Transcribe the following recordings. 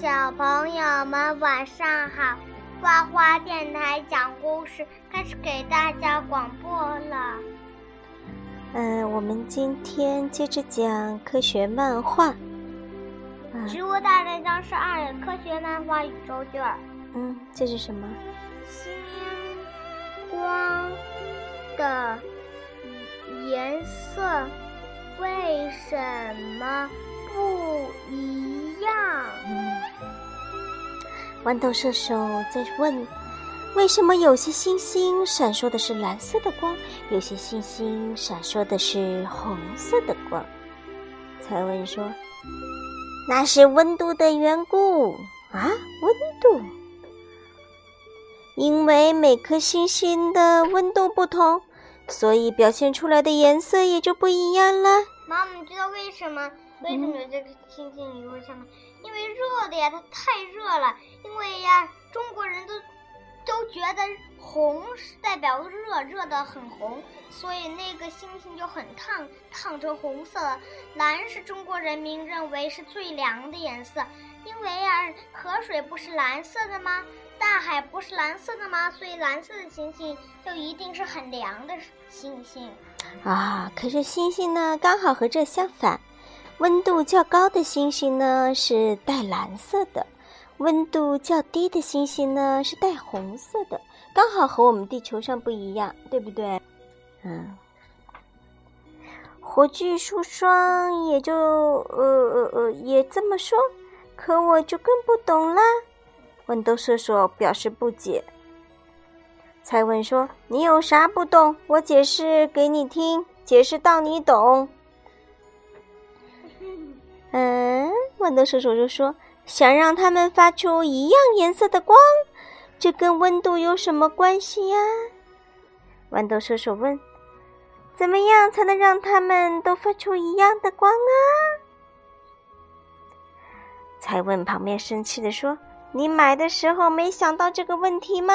小朋友们晚上好！花花电台讲故事开始给大家广播了。嗯，我们今天接着讲科学漫画。《植物大战僵尸二》科学漫画宇宙卷。嗯，这是什么？星光的颜色为什么不一样？豌豆射手在问：为什么有些星星闪烁的是蓝色的光，有些星星闪烁的是红色的光？才问说：那是温度的缘故啊，温度。因为每颗星星的温度不同，所以表现出来的颜色也就不一样了。妈妈，你知道为什么？为什么有这个星星里会上面？因为热的呀，它太热了。因为呀，中国人都都觉得红是代表热，热的很红，所以那个星星就很烫，烫成红色了。蓝是中国人民认为是最凉的颜色，因为呀，河水不是蓝色的吗？大海不是蓝色的吗？所以蓝色的星星就一定是很凉的星星。啊，可是星星呢，刚好和这相反。温度较高的星星呢是带蓝色的，温度较低的星星呢是带红色的，刚好和我们地球上不一样，对不对？嗯，火炬树霜也就呃呃呃也这么说，可我就更不懂啦。豌豆射手表示不解。才问说：“你有啥不懂？我解释给你听，解释到你懂。”嗯，豌豆射手就说：“想让它们发出一样颜色的光，这跟温度有什么关系呀？”豌豆射手问：“怎么样才能让它们都发出一样的光啊？”才问旁边生气的说：“你买的时候没想到这个问题吗？”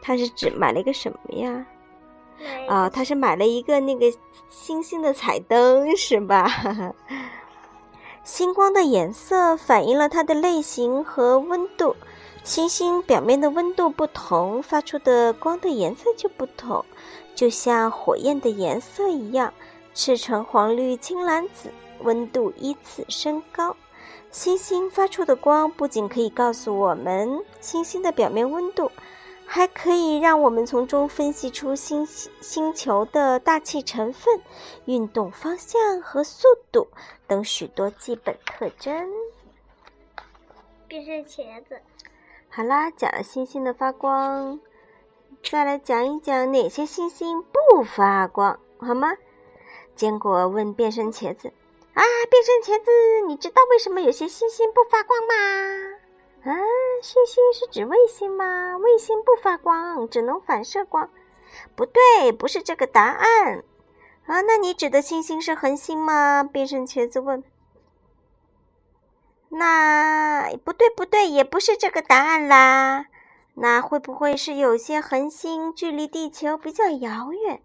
他是指买了一个什么呀？啊、哦，他是买了一个那个星星的彩灯，是吧？星光的颜色反映了它的类型和温度，星星表面的温度不同，发出的光的颜色就不同，就像火焰的颜色一样，赤橙黄绿青蓝紫，温度依次升高。星星发出的光不仅可以告诉我们星星的表面温度。还可以让我们从中分析出星星球的大气成分、运动方向和速度等许多基本特征。变身茄子。好啦，讲了星星的发光，再来讲一讲哪些星星不发光，好吗？坚果问变身茄子：“啊，变身茄子，你知道为什么有些星星不发光吗？”星星是指卫星吗？卫星不发光，只能反射光。不对，不是这个答案。啊，那你指的星星是恒星吗？变身茄子问。那不对，不对，也不是这个答案啦。那会不会是有些恒星距离地球比较遥远，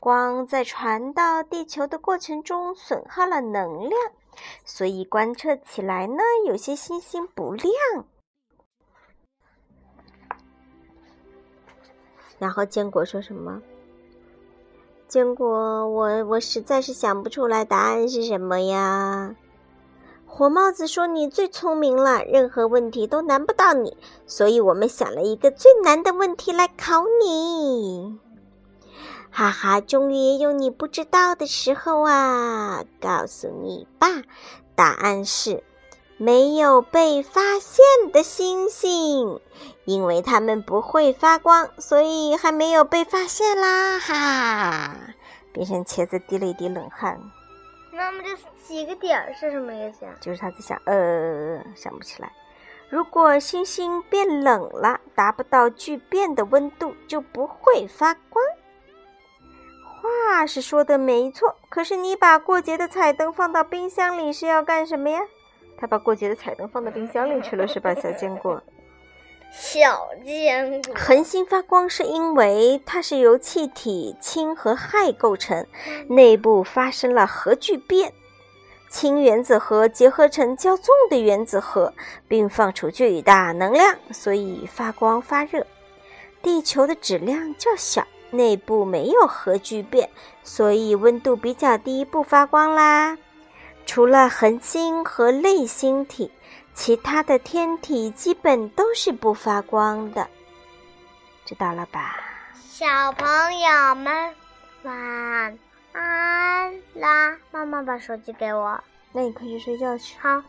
光在传到地球的过程中损耗了能量，所以观测起来呢，有些星星不亮？然后坚果说什么？坚果，我我实在是想不出来答案是什么呀。火帽子说：“你最聪明了，任何问题都难不到你，所以我们想了一个最难的问题来考你。”哈哈，终于也有你不知道的时候啊！告诉你吧，答案是。没有被发现的星星，因为它们不会发光，所以还没有被发现啦！哈，变身茄子滴了一滴冷汗。那么这几个点儿是什么意思呀？就是他在想，呃，想不起来。如果星星变冷了，达不到聚变的温度，就不会发光。话是说的没错，可是你把过节的彩灯放到冰箱里是要干什么呀？他把过节的彩灯放到冰箱里去了，是吧，小坚果？小坚果。恒星发光是因为它是由气体氢和氦构成，内部发生了核聚变。氢原子核结合成较重的原子核，并放出巨大能量，所以发光发热。地球的质量较小，内部没有核聚变，所以温度比较低，不发光啦。除了恒星和类星体，其他的天体基本都是不发光的。知道了吧？小朋友们，晚安啦！妈妈把手机给我，那你快去睡觉去。好。